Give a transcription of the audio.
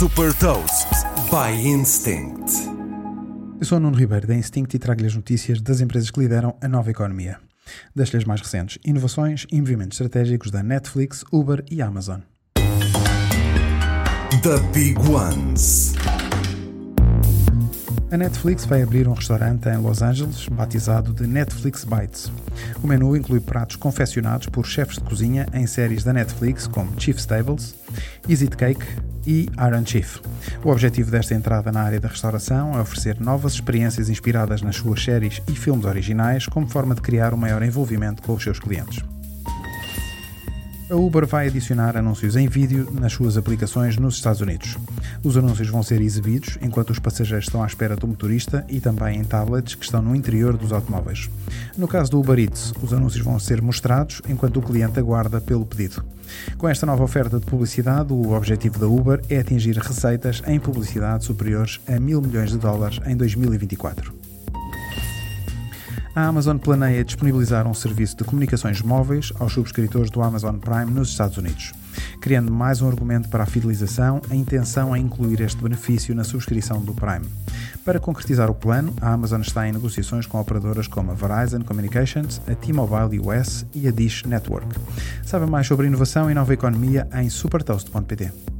Super Toast by Instinct. Eu sou o Nuno Ribeiro da Instinct e trago-lhe as notícias das empresas que lideram a nova economia. Das as mais recentes inovações e movimentos estratégicos da Netflix, Uber e Amazon. The Big Ones. A Netflix vai abrir um restaurante em Los Angeles batizado de Netflix Bites. O menu inclui pratos confeccionados por chefes de cozinha em séries da Netflix como Chief Stables, It Cake e Iron Chief. O objetivo desta entrada na área da restauração é oferecer novas experiências inspiradas nas suas séries e filmes originais como forma de criar um maior envolvimento com os seus clientes. A Uber vai adicionar anúncios em vídeo nas suas aplicações nos Estados Unidos. Os anúncios vão ser exibidos enquanto os passageiros estão à espera do motorista e também em tablets que estão no interior dos automóveis. No caso do Uber Eats, os anúncios vão ser mostrados enquanto o cliente aguarda pelo pedido. Com esta nova oferta de publicidade, o objetivo da Uber é atingir receitas em publicidade superiores a mil milhões de dólares em 2024 a Amazon planeia disponibilizar um serviço de comunicações móveis aos subscritores do Amazon Prime nos Estados Unidos. Criando mais um argumento para a fidelização, a intenção é incluir este benefício na subscrição do Prime. Para concretizar o plano, a Amazon está em negociações com operadoras como a Verizon Communications, a T-Mobile US e a Dish Network. Saiba mais sobre inovação e nova economia em supertoast.pt.